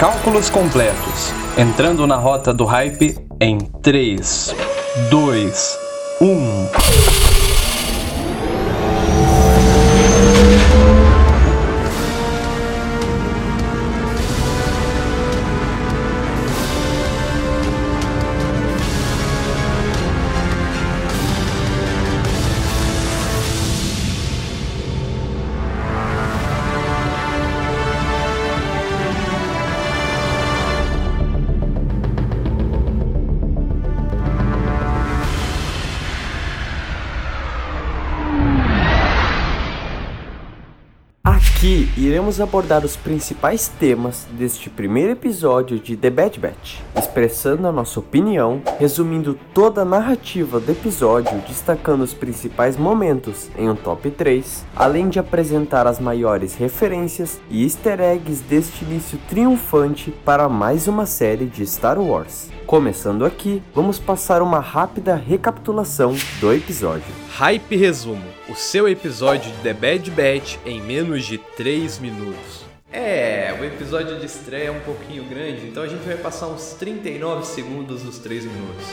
Cálculos completos. Entrando na rota do hype em 3, 2, 1. Iremos abordar os principais temas deste primeiro episódio de The Bad Batch, expressando a nossa opinião, resumindo toda a narrativa do episódio, destacando os principais momentos em um top 3, além de apresentar as maiores referências e easter eggs deste início triunfante para mais uma série de Star Wars. Começando aqui, vamos passar uma rápida recapitulação do episódio. Hype Resumo, o seu episódio de The Bad Batch em menos de 3 minutos. É, o episódio de estreia é um pouquinho grande, então a gente vai passar uns 39 segundos dos 3 minutos.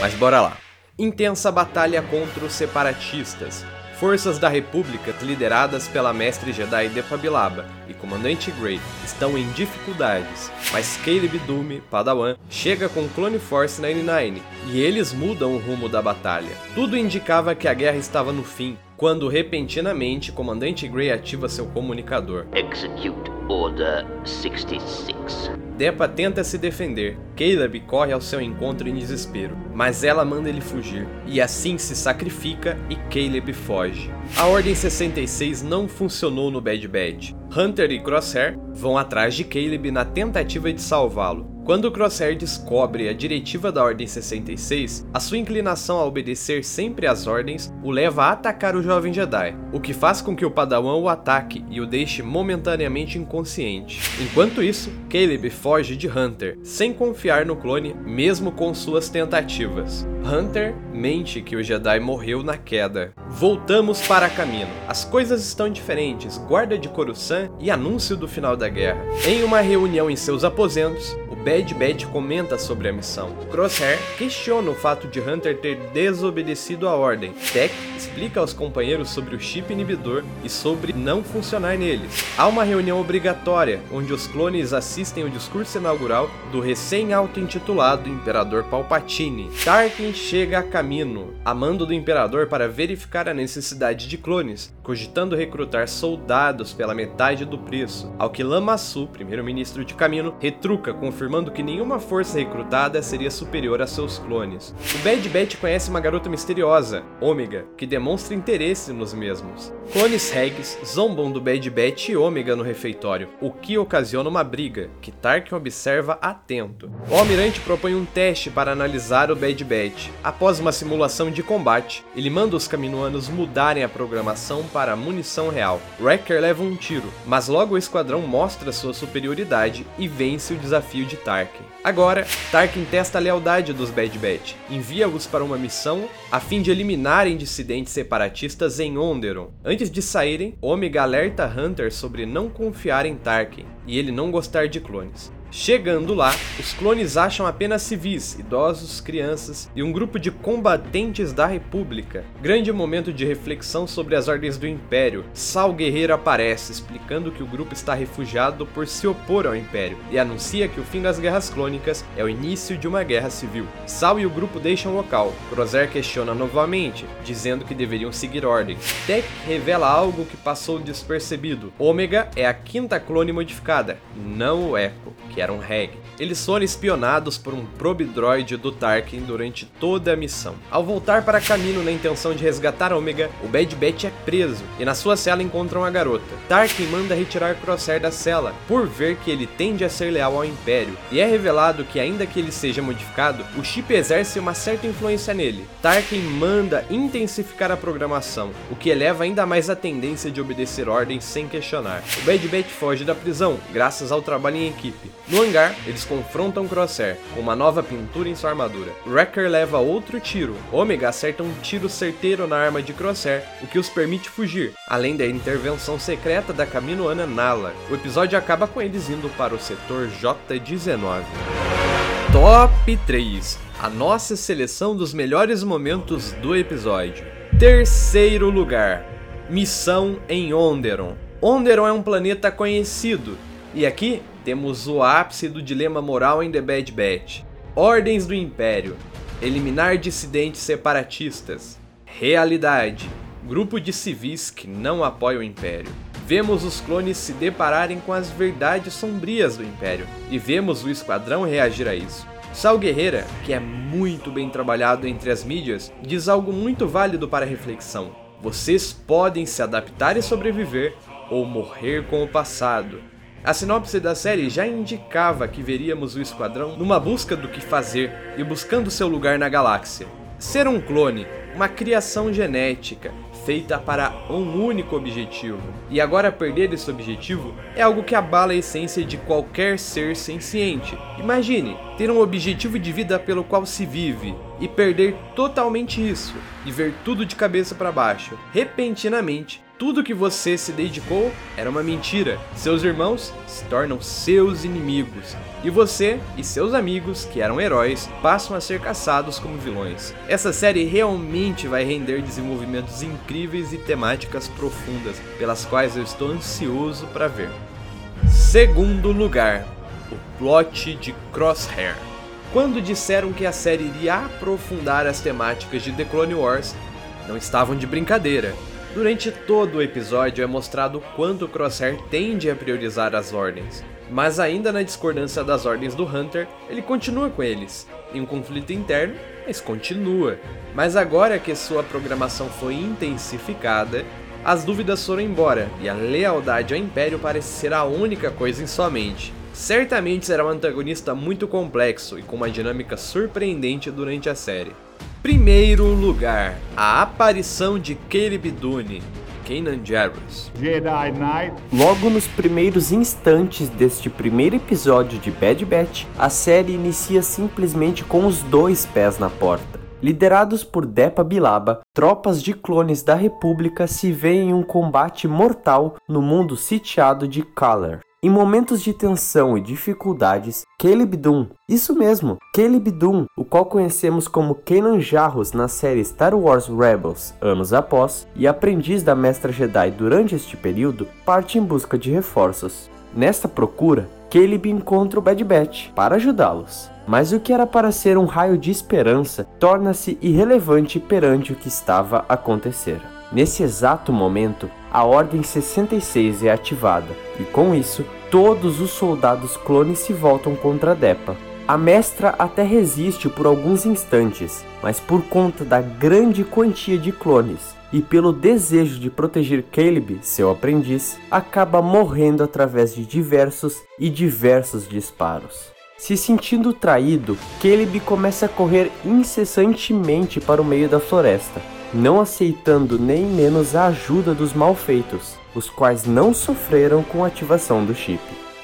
Mas bora lá. Intensa batalha contra os separatistas forças da República, lideradas pela mestre Jedi Depabilaba e comandante Grey, estão em dificuldades, mas Caleb Doom, Padawan, chega com Clone Force 99 e eles mudam o rumo da batalha. Tudo indicava que a guerra estava no fim, quando repentinamente comandante Grey ativa seu comunicador. Execute Order 66. Depa tenta se defender. Caleb corre ao seu encontro em desespero, mas ela manda ele fugir, e assim se sacrifica e Caleb foge. A Ordem 66 não funcionou no Bad Batch. Hunter e Crosshair vão atrás de Caleb na tentativa de salvá-lo, quando Crosshair descobre a diretiva da Ordem 66, a sua inclinação a obedecer sempre às ordens o leva a atacar o jovem Jedi, o que faz com que o Padawan o ataque e o deixe momentaneamente inconsciente. Enquanto isso, Caleb foge de Hunter, sem confiar no clone, mesmo com suas tentativas. Hunter mente que o Jedi morreu na queda. Voltamos para Camino. As coisas estão diferentes, guarda de Coruscant e anúncio do final da guerra. Em uma reunião em seus aposentos, Bad Batch comenta sobre a missão. Crosshair questiona o fato de Hunter ter desobedecido a ordem. Tech explica aos companheiros sobre o chip inibidor e sobre não funcionar neles. Há uma reunião obrigatória, onde os clones assistem o discurso inaugural do recém-auto-intitulado Imperador Palpatine. Tarkin chega a caminho, a mando do Imperador para verificar a necessidade de clones, cogitando recrutar soldados pela metade do preço, ao que Lama Su, primeiro-ministro de Camino, retruca confirmando que nenhuma força recrutada seria superior a seus clones. O Bad Batch conhece uma garota misteriosa, Ômega, que demonstra interesse nos mesmos. Clones Regs zombam do Bad Batch e Ômega no refeitório, o que ocasiona uma briga, que Tarkin observa atento. O Almirante propõe um teste para analisar o Bad Batch. Após uma simulação de combate, ele manda os caminoanos mudarem a programação para munição real. Wrecker leva um tiro, mas logo o esquadrão mostra sua superioridade e vence o desafio de Tarkin. Agora, Tarkin testa a lealdade dos Bad Batch, envia-os para uma missão a fim de eliminarem dissidentes separatistas em Onderon. Antes de saírem, Omega alerta Hunter sobre não confiar em Tarkin e ele não gostar de clones. Chegando lá, os clones acham apenas civis, idosos, crianças e um grupo de combatentes da República. Grande momento de reflexão sobre as ordens do Império. Sal Guerreiro aparece, explicando que o grupo está refugiado por se opor ao Império e anuncia que o fim das guerras clônicas é o início de uma guerra civil. Sal e o grupo deixam o local. Crozer questiona novamente, dizendo que deveriam seguir ordens. Tech revela algo que passou despercebido. Ômega é a quinta clone modificada, não o Echo, que era um Reg. Eles foram espionados por um probe droid do Tarkin durante toda a missão. Ao voltar para Camino na intenção de resgatar Omega, o Bad Batch é preso e na sua cela encontram a garota. Tarkin manda retirar Crosshair da cela por ver que ele tende a ser leal ao Império e é revelado que ainda que ele seja modificado, o chip exerce uma certa influência nele. Tarkin manda intensificar a programação, o que eleva ainda mais a tendência de obedecer ordens sem questionar. O Bad Batch foge da prisão graças ao trabalho em equipe. No hangar, eles confrontam Crosshair com uma nova pintura em sua armadura. Wrecker leva outro tiro. Omega acerta um tiro certeiro na arma de Crosshair, o que os permite fugir, além da intervenção secreta da Kaminoana Nala. O episódio acaba com eles indo para o setor J-19. Top 3 A nossa seleção dos melhores momentos do episódio. Terceiro lugar Missão em Onderon. Onderon é um planeta conhecido, e aqui temos o ápice do dilema moral em The Bad Batch. Ordens do Império. Eliminar dissidentes separatistas. Realidade. Grupo de civis que não apoia o Império. Vemos os clones se depararem com as verdades sombrias do Império e vemos o esquadrão reagir a isso. Sal Guerreira, que é muito bem trabalhado entre as mídias, diz algo muito válido para reflexão. Vocês podem se adaptar e sobreviver, ou morrer com o passado. A sinopse da série já indicava que veríamos o esquadrão numa busca do que fazer e buscando seu lugar na galáxia. Ser um clone, uma criação genética, feita para um único objetivo. E agora perder esse objetivo é algo que abala a essência de qualquer ser senciente. Imagine ter um objetivo de vida pelo qual se vive e perder totalmente isso e ver tudo de cabeça para baixo. Repentinamente, tudo que você se dedicou era uma mentira. Seus irmãos se tornam seus inimigos. E você e seus amigos, que eram heróis, passam a ser caçados como vilões. Essa série realmente vai render desenvolvimentos incríveis e temáticas profundas, pelas quais eu estou ansioso para ver. Segundo lugar, o plot de Crosshair. Quando disseram que a série iria aprofundar as temáticas de The Clone Wars, não estavam de brincadeira. Durante todo o episódio é mostrado o quanto Crosshair tende a priorizar as ordens, mas ainda na discordância das ordens do Hunter, ele continua com eles, em um conflito interno, mas continua. Mas agora que sua programação foi intensificada, as dúvidas foram embora e a lealdade ao Império parece ser a única coisa em sua mente. Certamente será um antagonista muito complexo e com uma dinâmica surpreendente durante a série. Primeiro lugar, a aparição de Caleb Dune, Kanan Jarrus. Jedi Knight. Logo nos primeiros instantes deste primeiro episódio de Bad Batch, a série inicia simplesmente com os dois pés na porta. Liderados por Depa Bilaba, tropas de clones da República se veem em um combate mortal no mundo sitiado de Kalar. Em momentos de tensão e dificuldades, Caleb Doom, isso mesmo, Caleb Doom, o qual conhecemos como Kanan Jarrus na série Star Wars Rebels anos após, e aprendiz da Mestra Jedi durante este período, parte em busca de reforços. Nesta procura, Caleb encontra o Bad Batch para ajudá-los. Mas o que era para ser um raio de esperança torna-se irrelevante perante o que estava a acontecer. Nesse exato momento, a Ordem 66 é ativada, e com isso, todos os soldados clones se voltam contra Depa. A mestra até resiste por alguns instantes, mas por conta da grande quantia de clones e pelo desejo de proteger Caleb, seu aprendiz, acaba morrendo através de diversos e diversos disparos. Se sentindo traído, Caleb começa a correr incessantemente para o meio da floresta, não aceitando nem menos a ajuda dos malfeitos, os quais não sofreram com a ativação do chip.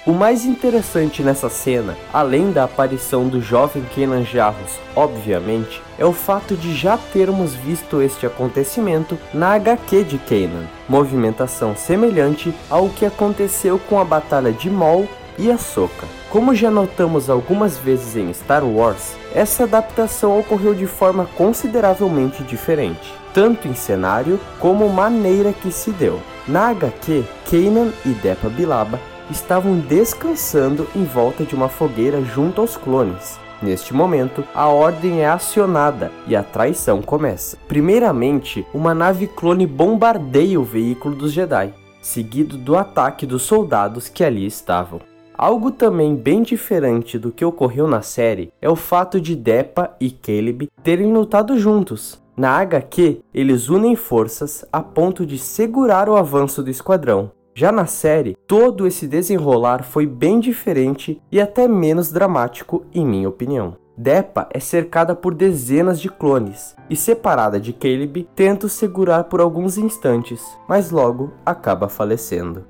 O mais interessante nessa cena, além da aparição do jovem Kenan Jarros, obviamente, é o fato de já termos visto este acontecimento na HQ de Kanan, movimentação semelhante ao que aconteceu com a batalha de Maul e Ahsoka. Como já notamos algumas vezes em Star Wars, essa adaptação ocorreu de forma consideravelmente diferente tanto em cenário como maneira que se deu. Na HQ, Kanan e Depa Bilaba estavam descansando em volta de uma fogueira junto aos clones. Neste momento, a ordem é acionada e a traição começa. Primeiramente, uma nave clone bombardeia o veículo dos Jedi, seguido do ataque dos soldados que ali estavam. Algo também bem diferente do que ocorreu na série é o fato de Depa e Caleb terem lutado juntos. Na HQ, eles unem forças a ponto de segurar o avanço do esquadrão. Já na série, todo esse desenrolar foi bem diferente e até menos dramático, em minha opinião. Depa é cercada por dezenas de clones e, separada de Caleb, tenta segurar por alguns instantes, mas logo acaba falecendo.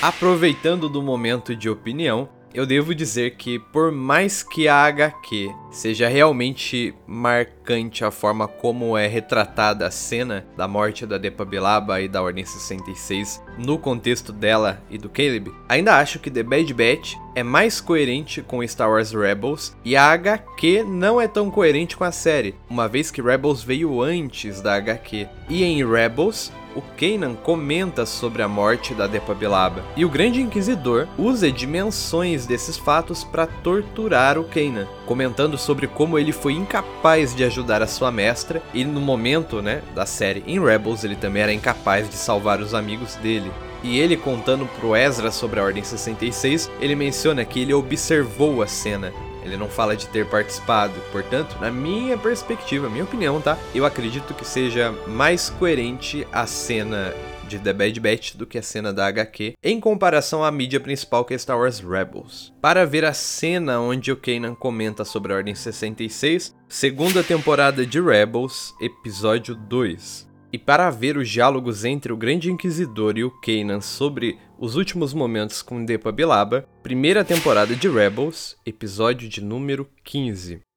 Aproveitando do momento de opinião, Eu devo dizer que, por mais que a HQ seja realmente marcante a forma como é retratada a cena da morte da Depa Bilaba e da Ordem 66 no contexto dela e do Caleb, ainda acho que The Bad Batch é mais coerente com Star Wars Rebels e a HQ não é tão coerente com a série, uma vez que Rebels veio antes da HQ. E em Rebels, o Kanan comenta sobre a morte da Depabilaba, e o Grande Inquisidor usa dimensões desses fatos para torturar o Kanan, comentando sobre como ele foi incapaz de ajudar a sua mestra e no momento, né, da série em Rebels ele também era incapaz de salvar os amigos dele. E ele contando pro Ezra sobre a Ordem 66, ele menciona que ele observou a cena ele não fala de ter participado. Portanto, na minha perspectiva, minha opinião, tá? Eu acredito que seja mais coerente a cena de The Bad Batch do que a cena da HQ, em comparação à mídia principal que é Star Wars Rebels. Para ver a cena onde o Kanan comenta sobre a Ordem 66, segunda temporada de Rebels, episódio 2. E para ver os diálogos entre o Grande Inquisidor e o Kanan sobre os últimos momentos com Depa Bilaba, primeira temporada de Rebels, episódio de número 15.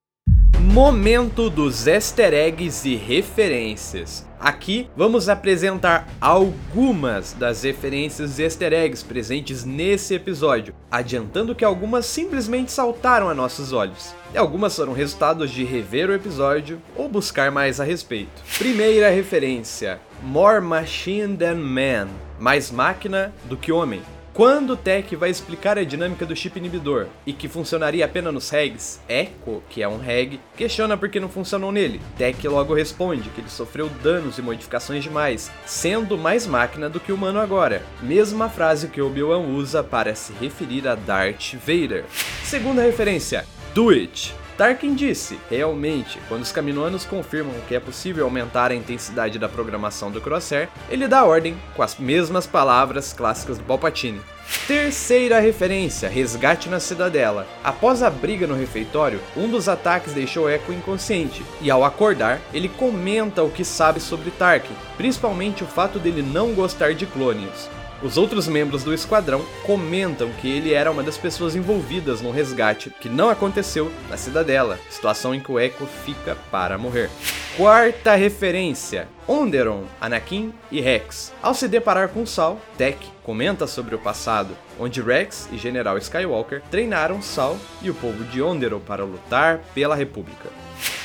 Momento dos easter eggs e referências. Aqui vamos apresentar algumas das referências e easter eggs presentes nesse episódio, adiantando que algumas simplesmente saltaram a nossos olhos. E algumas foram resultados de rever o episódio ou buscar mais a respeito. Primeira referência: More Machine Than Man mais máquina do que homem. Quando o Tech vai explicar a dinâmica do chip inibidor e que funcionaria apenas nos regs, Echo, que é um reg, questiona por que não funcionou nele. Tech logo responde que ele sofreu danos e modificações demais, sendo mais máquina do que humano agora. Mesma frase que Obi-Wan usa para se referir a Darth Vader. Segunda referência, Do It. Tarkin disse, realmente, quando os caminoanos confirmam que é possível aumentar a intensidade da programação do Crosshair, ele dá ordem com as mesmas palavras clássicas do Palpatine. Terceira referência, resgate na cidadela. Após a briga no refeitório, um dos ataques deixou Echo inconsciente, e ao acordar, ele comenta o que sabe sobre Tarkin, principalmente o fato dele não gostar de clones. Os outros membros do esquadrão comentam que ele era uma das pessoas envolvidas no resgate que não aconteceu na cidadela, situação em que o Echo fica para morrer. Quarta referência: Onderon, Anakin e Rex. Ao se deparar com Sal, Tech comenta sobre o passado, onde Rex e General Skywalker treinaram Sal e o povo de Onderon para lutar pela República.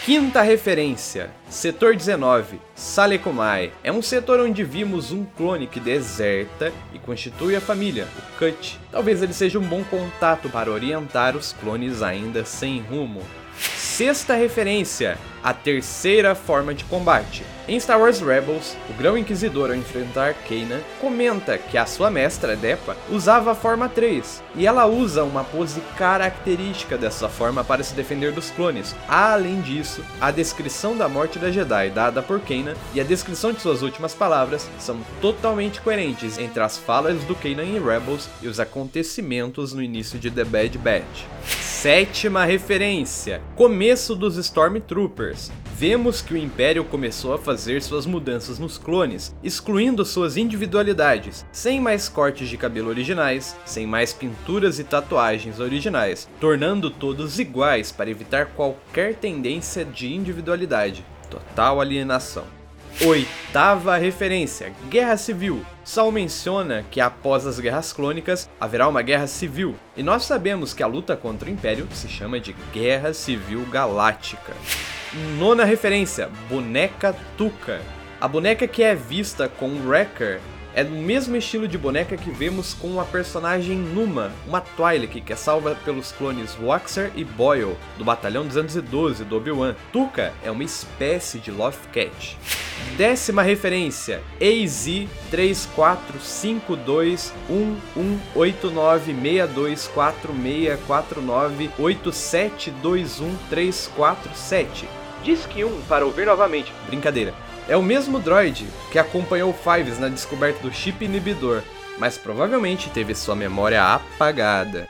Quinta referência: Setor 19, Salekomai. É um setor onde vimos um clone que deserta e constitui a família, o Cut. Talvez ele seja um bom contato para orientar os clones ainda sem rumo. Sexta referência: a terceira forma de combate. Em Star Wars Rebels, o Grão Inquisidor, ao enfrentar Kanan, comenta que a sua mestra, Depa, usava a forma 3, e ela usa uma pose característica dessa forma para se defender dos clones. Além disso, a descrição da morte da Jedi dada por Kanan e a descrição de suas últimas palavras são totalmente coerentes entre as falas do Kanan em Rebels e os acontecimentos no início de The Bad Batch. Sétima referência: começo dos Stormtroopers. Vemos que o Império começou a fazer suas mudanças nos clones, excluindo suas individualidades, sem mais cortes de cabelo originais, sem mais pinturas e tatuagens originais, tornando todos iguais para evitar qualquer tendência de individualidade. Total alienação. Oitava referência: Guerra Civil. Sal menciona que após as guerras clônicas haverá uma guerra civil, e nós sabemos que a luta contra o Império se chama de Guerra Civil Galáctica. Nona referência: Boneca Tuca. A boneca que é vista com Wrecker é do mesmo estilo de boneca que vemos com a personagem Numa, uma Twi'lek que é salva pelos clones Waxer e Boyle, do Batalhão 212 do Obi-Wan. Tuca é uma espécie de Lothcat. Décima referência: AZ 34521189624649872137. Diz que um para ouvir novamente. Brincadeira. É o mesmo droid que acompanhou Fives na descoberta do chip inibidor, mas provavelmente teve sua memória apagada.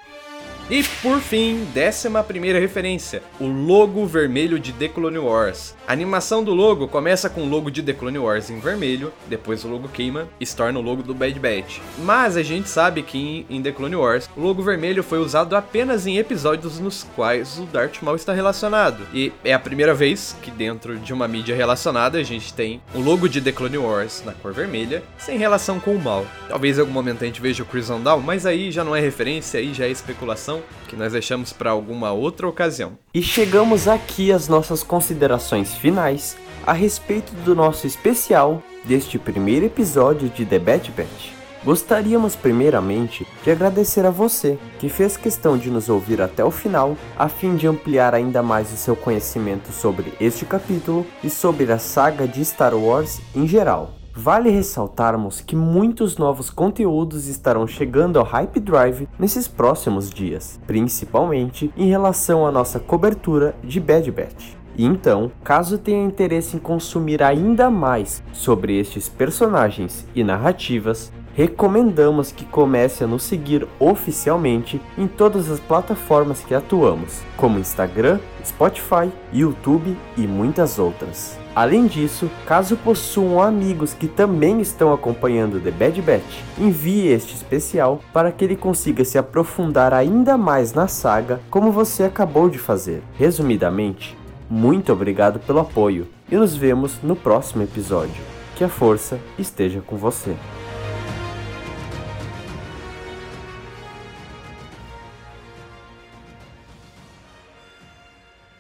E por fim, décima primeira referência, o logo vermelho de The Clone Wars. A animação do logo começa com o logo de The Clone Wars em vermelho, depois o logo queima e se torna o logo do Bad Batch. Mas a gente sabe que em The Clone Wars, o logo vermelho foi usado apenas em episódios nos quais o Darth Maul está relacionado. E é a primeira vez que dentro de uma mídia relacionada a gente tem o logo de The Clone Wars na cor vermelha, sem relação com o mal. Talvez em algum momento a gente veja o Crimson Dawn, mas aí já não é referência, aí já é especulação que nós deixamos para alguma outra ocasião. E chegamos aqui às nossas considerações finais a respeito do nosso especial deste primeiro episódio de The Bad Batch. Gostaríamos primeiramente de agradecer a você que fez questão de nos ouvir até o final, a fim de ampliar ainda mais o seu conhecimento sobre este capítulo e sobre a saga de Star Wars em geral. Vale ressaltarmos que muitos novos conteúdos estarão chegando ao Hype Drive nesses próximos dias, principalmente em relação à nossa cobertura de Bad Batch. E então, caso tenha interesse em consumir ainda mais sobre estes personagens e narrativas, recomendamos que comece a nos seguir oficialmente em todas as plataformas que atuamos, como Instagram, Spotify, YouTube e muitas outras. Além disso, caso possuam amigos que também estão acompanhando The Bad Batch, envie este especial para que ele consiga se aprofundar ainda mais na saga como você acabou de fazer. Resumidamente, muito obrigado pelo apoio e nos vemos no próximo episódio. Que a força esteja com você.